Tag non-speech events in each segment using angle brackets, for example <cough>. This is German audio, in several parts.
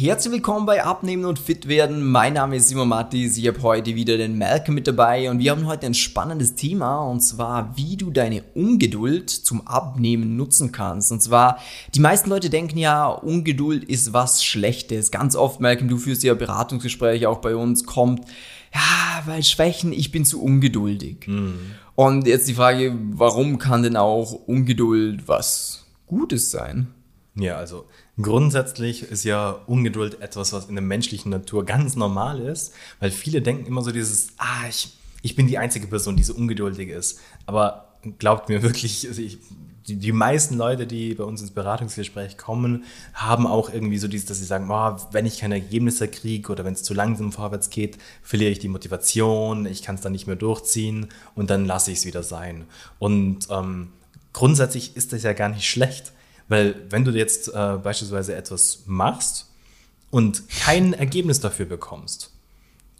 Herzlich willkommen bei Abnehmen und Fit werden. Mein Name ist Simon Mattis. Ich habe heute wieder den Malcolm mit dabei und wir haben heute ein spannendes Thema und zwar, wie du deine Ungeduld zum Abnehmen nutzen kannst. Und zwar, die meisten Leute denken ja, Ungeduld ist was Schlechtes. Ganz oft, Malcolm, du führst ja Beratungsgespräche auch bei uns, kommt, ja, weil Schwächen, ich bin zu ungeduldig. Mhm. Und jetzt die Frage, warum kann denn auch Ungeduld was Gutes sein? Ja, also grundsätzlich ist ja Ungeduld etwas, was in der menschlichen Natur ganz normal ist, weil viele denken immer so dieses, ah, ich, ich bin die einzige Person, die so ungeduldig ist. Aber glaubt mir <laughs> wirklich, also ich, die, die meisten Leute, die bei uns ins Beratungsgespräch kommen, haben auch irgendwie so dieses, dass sie sagen, oh, wenn ich keine Ergebnisse kriege oder wenn es zu langsam vorwärts geht, verliere ich die Motivation, ich kann es dann nicht mehr durchziehen und dann lasse ich es wieder sein. Und ähm, grundsätzlich ist das ja gar nicht <laughs> schlecht weil wenn du jetzt äh, beispielsweise etwas machst und kein Ergebnis dafür bekommst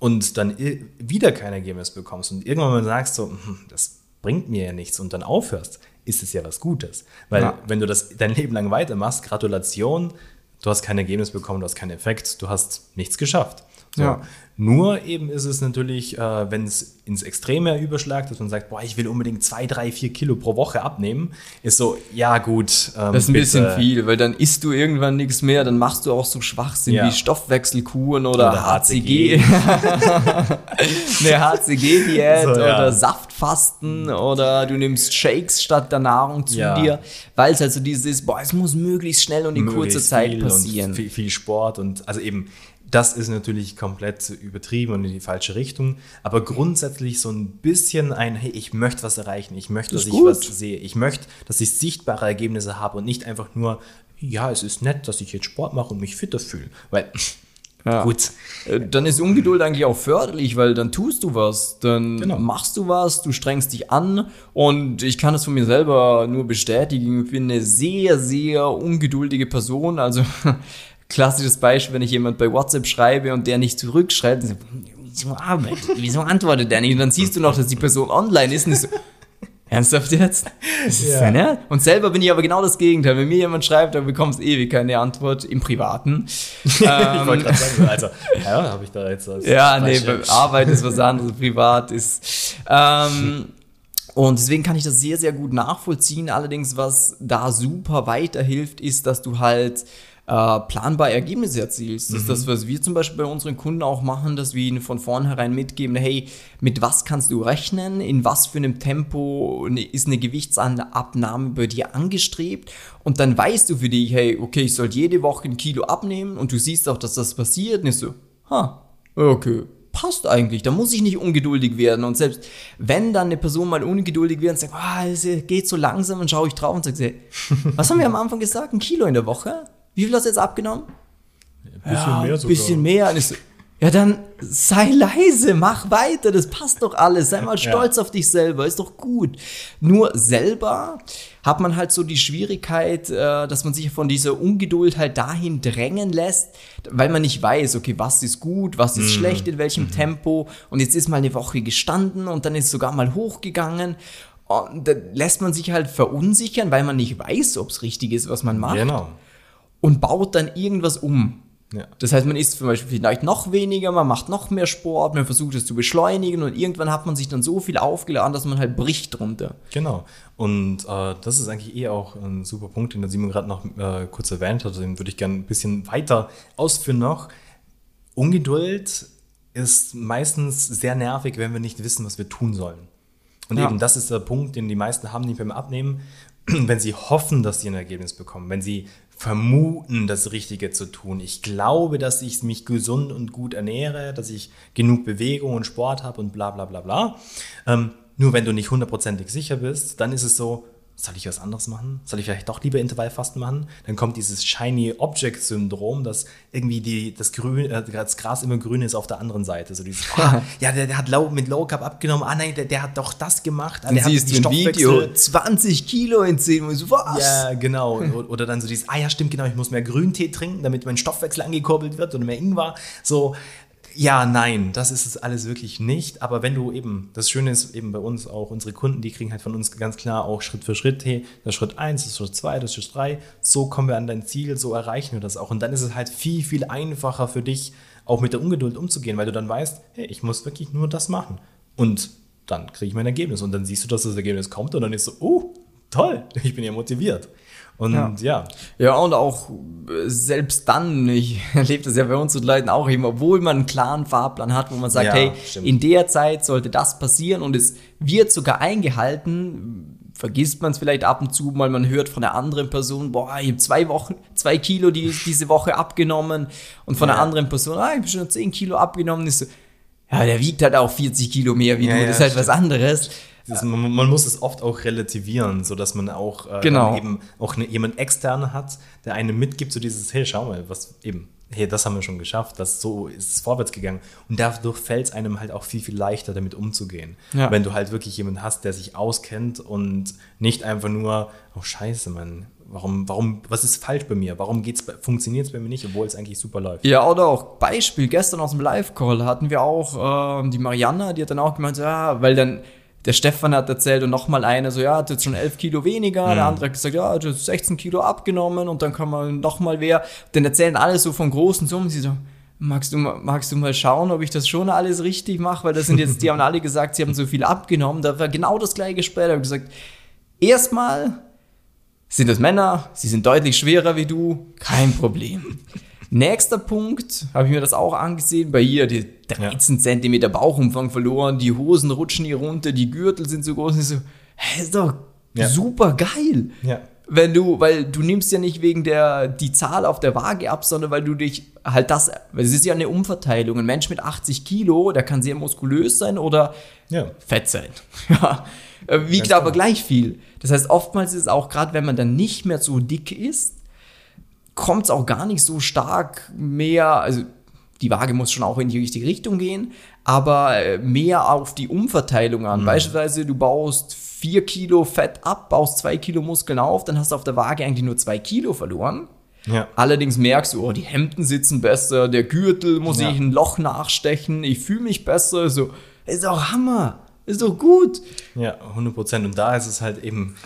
und dann wieder kein Ergebnis bekommst und irgendwann mal sagst so, hm, das bringt mir ja nichts und dann aufhörst, ist es ja was Gutes. Weil ja. wenn du das dein Leben lang weitermachst, Gratulation, du hast kein Ergebnis bekommen, du hast keinen Effekt, du hast nichts geschafft. So. Ja. Nur eben ist es natürlich, äh, wenn es ins Extreme überschlagt, dass man sagt, boah, ich will unbedingt zwei, drei, vier Kilo pro Woche abnehmen, ist so, ja gut. Ähm, das ist ein bitte. bisschen viel, weil dann isst du irgendwann nichts mehr, dann machst du auch so Schwachsinn ja. wie Stoffwechselkuren oder, oder HCG. <laughs> Eine HCG-Diät <laughs> so, ja. oder Saftfasten oder du nimmst Shakes statt der Nahrung zu ja. dir, weil es halt so dieses ist, boah, es muss möglichst schnell und in möglichst kurzer Zeit passieren. Viel, viel Sport und also eben das ist natürlich komplett übertrieben und in die falsche Richtung. Aber grundsätzlich so ein bisschen ein, hey, ich möchte was erreichen, ich möchte, das dass ich was sehe, ich möchte, dass ich sichtbare Ergebnisse habe und nicht einfach nur, ja, es ist nett, dass ich jetzt Sport mache und mich fitter fühle. Weil ja. <laughs> Gut. Äh, dann ist Ungeduld eigentlich auch förderlich, weil dann tust du was, dann genau. machst du was, du strengst dich an und ich kann es von mir selber nur bestätigen. Ich bin eine sehr, sehr ungeduldige Person. Also <laughs> klassisches Beispiel, wenn ich jemand bei WhatsApp schreibe und der nicht zurückschreibt, dann so, wieso arbeitet, wieso antwortet der nicht? Und dann siehst du noch, dass die Person online ist und so, ernsthaft jetzt? Ist ja. Dein Und selber bin ich aber genau das Gegenteil. Wenn mir jemand schreibt, dann bekommst du ewig keine Antwort im Privaten. <laughs> ich ähm, wollte gerade sagen, also, ja, habe ich da jetzt was. Ja, nee, Arbeit ist was anderes, <laughs> privat ist. Ähm, und deswegen kann ich das sehr, sehr gut nachvollziehen. Allerdings, was da super weiterhilft, ist, dass du halt äh, planbar Ergebnisse erzielst. Das ist das, mhm. was wir zum Beispiel bei unseren Kunden auch machen, dass wir ihnen von vornherein mitgeben, hey, mit was kannst du rechnen, in was für einem Tempo ist eine Gewichtsabnahme bei dir angestrebt und dann weißt du für dich, hey, okay, ich soll jede Woche ein Kilo abnehmen und du siehst auch, dass das passiert und ist so, ha, okay, passt eigentlich, da muss ich nicht ungeduldig werden. Und selbst wenn dann eine Person mal ungeduldig wird und sagt, ah, es geht so langsam, dann schaue ich drauf und sage, was haben wir am Anfang gesagt? Ein Kilo in der Woche? Wie viel hast du jetzt abgenommen? Ein bisschen ja, mehr sogar. bisschen mehr. So, ja, dann sei leise, mach weiter, das passt doch alles. Sei mal stolz ja. auf dich selber, ist doch gut. Nur selber hat man halt so die Schwierigkeit, äh, dass man sich von dieser Ungeduld halt dahin drängen lässt, weil man nicht weiß, okay, was ist gut, was ist mhm. schlecht, in welchem mhm. Tempo. Und jetzt ist mal eine Woche gestanden und dann ist es sogar mal hochgegangen. Und dann lässt man sich halt verunsichern, weil man nicht weiß, ob es richtig ist, was man macht. Genau und baut dann irgendwas um. Ja. Das heißt, man isst zum Beispiel vielleicht noch weniger, man macht noch mehr Sport, man versucht es zu beschleunigen und irgendwann hat man sich dann so viel aufgeladen, dass man halt bricht drunter. Genau. Und äh, das ist eigentlich eh auch ein super Punkt, den der Simon gerade noch äh, kurz erwähnt hat. Den würde ich gerne ein bisschen weiter ausführen noch. Ungeduld ist meistens sehr nervig, wenn wir nicht wissen, was wir tun sollen. Und ja. eben das ist der Punkt, den die meisten haben, nicht beim Abnehmen, <clears throat> wenn sie hoffen, dass sie ein Ergebnis bekommen, wenn sie vermuten, das Richtige zu tun. Ich glaube, dass ich mich gesund und gut ernähre, dass ich genug Bewegung und Sport habe und bla bla bla bla. Ähm, nur wenn du nicht hundertprozentig sicher bist, dann ist es so, soll ich was anderes machen? Soll ich vielleicht doch lieber Intervallfasten machen? Dann kommt dieses Shiny Object Syndrom, dass irgendwie die, das, Grün, äh, das Gras immer grün ist auf der anderen Seite. So dieses, oh, <laughs> ja, der, der, hat low, mit Low Carb abgenommen. Ah, nein, der, der hat doch das gemacht. Ah, der siehst hat du ein Video, 20 Kilo in 10 Minuten. Was? Ja, genau. <laughs> Oder dann so dieses, ah ja, stimmt, genau, ich muss mehr Grüntee trinken, damit mein Stoffwechsel angekurbelt wird oder mehr Ingwer. So, Ja, nein, das ist es alles wirklich nicht. Aber wenn du eben, das Schöne ist eben bei uns auch, unsere Kunden, die kriegen halt von uns ganz klar auch Schritt für Schritt, hey, das Schritt 1, das Schritt 2, das Schritt 3, so kommen wir an dein Ziel, so erreichen wir das auch. Und dann ist es halt viel, viel einfacher für dich, auch mit der Ungeduld umzugehen, weil du dann weißt, hey, ich muss wirklich nur das machen. Und dann kriege ich mein Ergebnis. Und dann siehst du, dass das Ergebnis kommt und dann ist so, oh, toll, <laughs> ich bin ja motiviert. Und ja. ja. Ja, und auch äh, selbst dann, ich <laughs> erlebe das ja bei uns und Leuten auch eben, obwohl man einen klaren Fahrplan hat, wo man sagt, ja, hey, stimmt. in der Zeit sollte das passieren und es wird sogar eingehalten, vergisst man es vielleicht ab und zu mal, man hört von der anderen Person, boah, ich habe zwei Wochen, zwei Kilo die, <laughs> diese Woche abgenommen und von ja. der anderen Person, ah, ich habe schon zehn Kilo abgenommen, ist so, ja, der wiegt halt auch 40 Kilo mehr wie ja, du, das ist halt stimmt. was anderes. Ist, man, man, muss es oft auch relativieren, sodass man auch äh, genau. eben auch eine, jemand externe hat, der einem mitgibt, so dieses, hey, schau mal, was eben, hey, das haben wir schon geschafft, das so ist es vorwärts gegangen. Und dadurch fällt es einem halt auch viel, viel leichter, damit umzugehen. Ja. Wenn du halt wirklich jemanden hast, der sich auskennt und nicht einfach nur, oh scheiße, Mann, Warum, warum, was ist falsch bei mir? Warum funktioniert es bei mir nicht, obwohl es eigentlich super läuft? Ja, oder auch Beispiel, gestern aus dem Live-Call hatten wir auch äh, die Marianne, die hat dann auch gemeint, ja, weil dann der Stefan hat erzählt und nochmal eine, so ja, hat jetzt schon 11 Kilo weniger, mhm. der andere hat gesagt, ja, hat jetzt 16 Kilo abgenommen und dann kann man nochmal wer. Dann erzählen alle so von großen Summen, sie so, magst du, magst du mal schauen, ob ich das schon alles richtig mache, weil das sind jetzt, die haben alle gesagt, sie haben so viel abgenommen, da war genau das gleiche Gespräch, da habe ich gesagt, erstmal sind das Männer, sie sind deutlich schwerer wie du, kein Problem. Nächster Punkt, habe ich mir das auch angesehen, bei ihr die 13 ja. Zentimeter Bauchumfang verloren, die Hosen rutschen hier runter, die Gürtel sind so groß. Und ich so, hä, ist doch ja. super geil. Ja. Wenn du, weil du nimmst ja nicht wegen der, die Zahl auf der Waage ab, sondern weil du dich halt das, weil es ist ja eine Umverteilung. Ein Mensch mit 80 Kilo, der kann sehr muskulös sein oder ja. fett sein. <laughs> Ja. Wiegt aber gleich viel. Das heißt, oftmals ist es auch gerade, wenn man dann nicht mehr so dick ist, kommt es auch gar nicht so stark mehr, also die Waage muss schon auch in die richtige Richtung gehen, aber äh, mehr auf die Umverteilung an. Mhm. Beispielsweise, du baust vier Kilo Fett ab, baust zwei Kilo Muskeln auf, dann hast du auf der Waage eigentlich nur zwei Kilo verloren. Ja. Allerdings merkst du, oh, die Hemden sitzen besser, der Gürtel muss ja. ich ein Loch nachstechen, ich fühle mich besser. So, ist auch Hammer, ist doch gut. Ja, 100 Prozent. Und da ist es halt eben,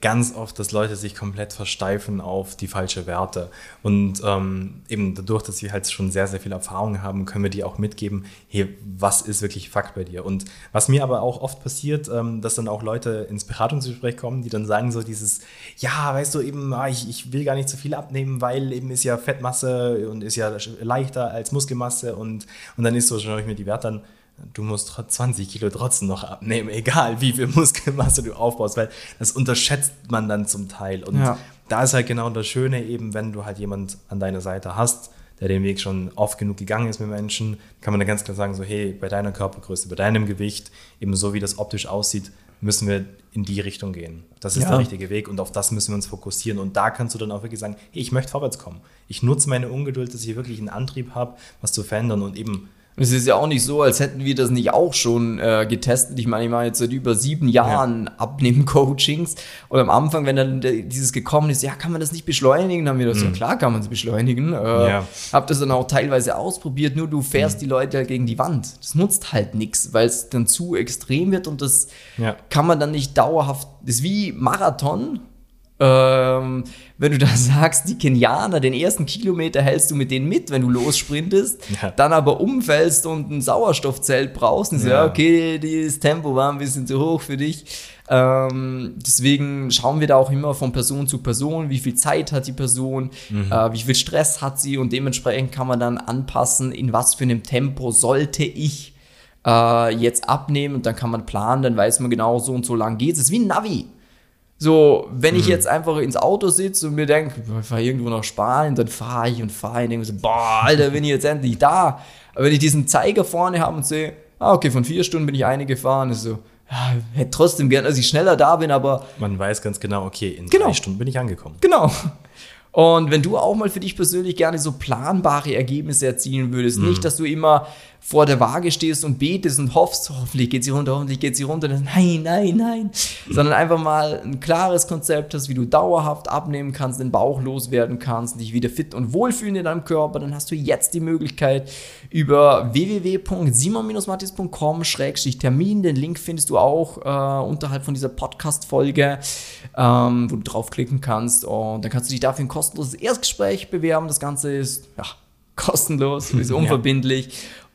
ganz oft, dass Leute sich komplett versteifen auf die falsche Werte. Und ähm, eben dadurch, dass wir halt schon sehr, sehr viel Erfahrung haben, können wir die auch mitgeben, hey, was ist wirklich Fakt bei dir? Und was mir aber auch oft passiert, ähm, dass dann auch Leute ins Beratungsgespräch kommen, die dann sagen so dieses, ja, weißt du, eben, ah, ich, ich will gar nicht zu so viel abnehmen, weil eben ist ja Fettmasse und ist ja leichter als Muskelmasse und, und dann ist so, schaue ich mir die Werte an, du musst 20 Kilo trotzdem noch abnehmen, egal wie viel Muskelmasse du aufbaust, weil das unterschätzt man dann zum Teil. Und ja. da ist halt genau das Schöne eben, wenn du halt jemand an deiner Seite hast, der den Weg schon oft genug gegangen ist mit Menschen, kann man dann ganz klar sagen, so hey, bei deiner Körpergröße, bei deinem Gewicht, eben so wie das optisch aussieht, müssen wir in die Richtung gehen. Das ist ja. der richtige Weg und auf das müssen wir uns fokussieren. Und da kannst du dann auch wirklich sagen, hey, ich möchte vorwärts kommen. Ich nutze meine Ungeduld, dass ich wirklich einen Antrieb habe, was zu verändern und eben es ist ja auch nicht so, als hätten wir das nicht auch schon äh, getestet. Ich meine, ich mache jetzt seit über sieben Jahren ja. Abnehmen-Coachings. Und am Anfang, wenn dann dieses gekommen ist, ja, kann man das nicht beschleunigen? Dann haben wir das, mhm. ja klar kann man es beschleunigen. Äh, ja. Hab das dann auch teilweise ausprobiert, nur du fährst mhm. die Leute halt gegen die Wand. Das nutzt halt nichts, weil es dann zu extrem wird und das ja. kann man dann nicht dauerhaft, das ist wie Marathon, ähm, wenn du <laughs> da sagst, die Kenianer, den ersten Kilometer hältst du mit denen mit, wenn du lossprintest, <laughs> ja. dann aber umfällst und ein Sauerstoffzelt brauchst und so, ja. okay, dieses Tempo war ein bisschen zu hoch für dich. Ähm, deswegen schauen wir da auch immer von Person zu Person, wie viel Zeit hat die Person, mhm. äh, wie viel Stress hat sie und dementsprechend kann man dann anpassen, in was für einem Tempo sollte ich äh, jetzt abnehmen und dann kann man planen, dann weiß man genau so und so lang geht es. ist wie ein Navi. So, wenn ich mhm. jetzt einfach ins Auto sitze und mir denke, ich fahre irgendwo nach Spanien, dann fahre ich und fahre und denke so, boah, Alter, bin ich jetzt endlich da. Aber wenn ich diesen Zeiger vorne habe und sehe, ah, okay, von vier Stunden bin ich eine gefahren, ist so, ja, hätte trotzdem gern, dass ich schneller da bin, aber. Man weiß ganz genau, okay, in genau. drei Stunden bin ich angekommen. Genau. Und wenn du auch mal für dich persönlich gerne so planbare Ergebnisse erzielen würdest, mhm. nicht, dass du immer vor der Waage stehst und betest und hoffst, hoffentlich geht sie runter, hoffentlich geht sie runter, dann, nein, nein, nein, sondern einfach mal ein klares Konzept hast, wie du dauerhaft abnehmen kannst, den Bauch loswerden kannst, dich wieder fit und wohlfühlen in deinem Körper, dann hast du jetzt die Möglichkeit über www.simon-matis.com-termin, den Link findest du auch äh, unterhalb von dieser Podcast-Folge, ähm, wo du draufklicken kannst und dann kannst du dich dafür ein kostenloses Erstgespräch bewerben. Das Ganze ist, ja, kostenlos, <laughs> ist unverbindlich.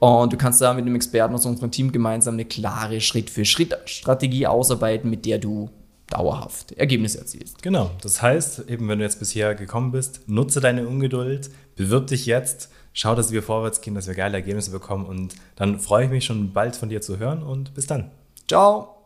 Ja. Und du kannst da mit einem Experten aus unserem Team gemeinsam eine klare Schritt-für-Schritt-Strategie ausarbeiten, mit der du dauerhaft Ergebnisse erzielst. Genau. Das heißt, eben wenn du jetzt bisher gekommen bist, nutze deine Ungeduld, bewirb dich jetzt, schau, dass wir vorwärts gehen, dass wir geile Ergebnisse bekommen und dann freue ich mich schon bald von dir zu hören und bis dann. Ciao.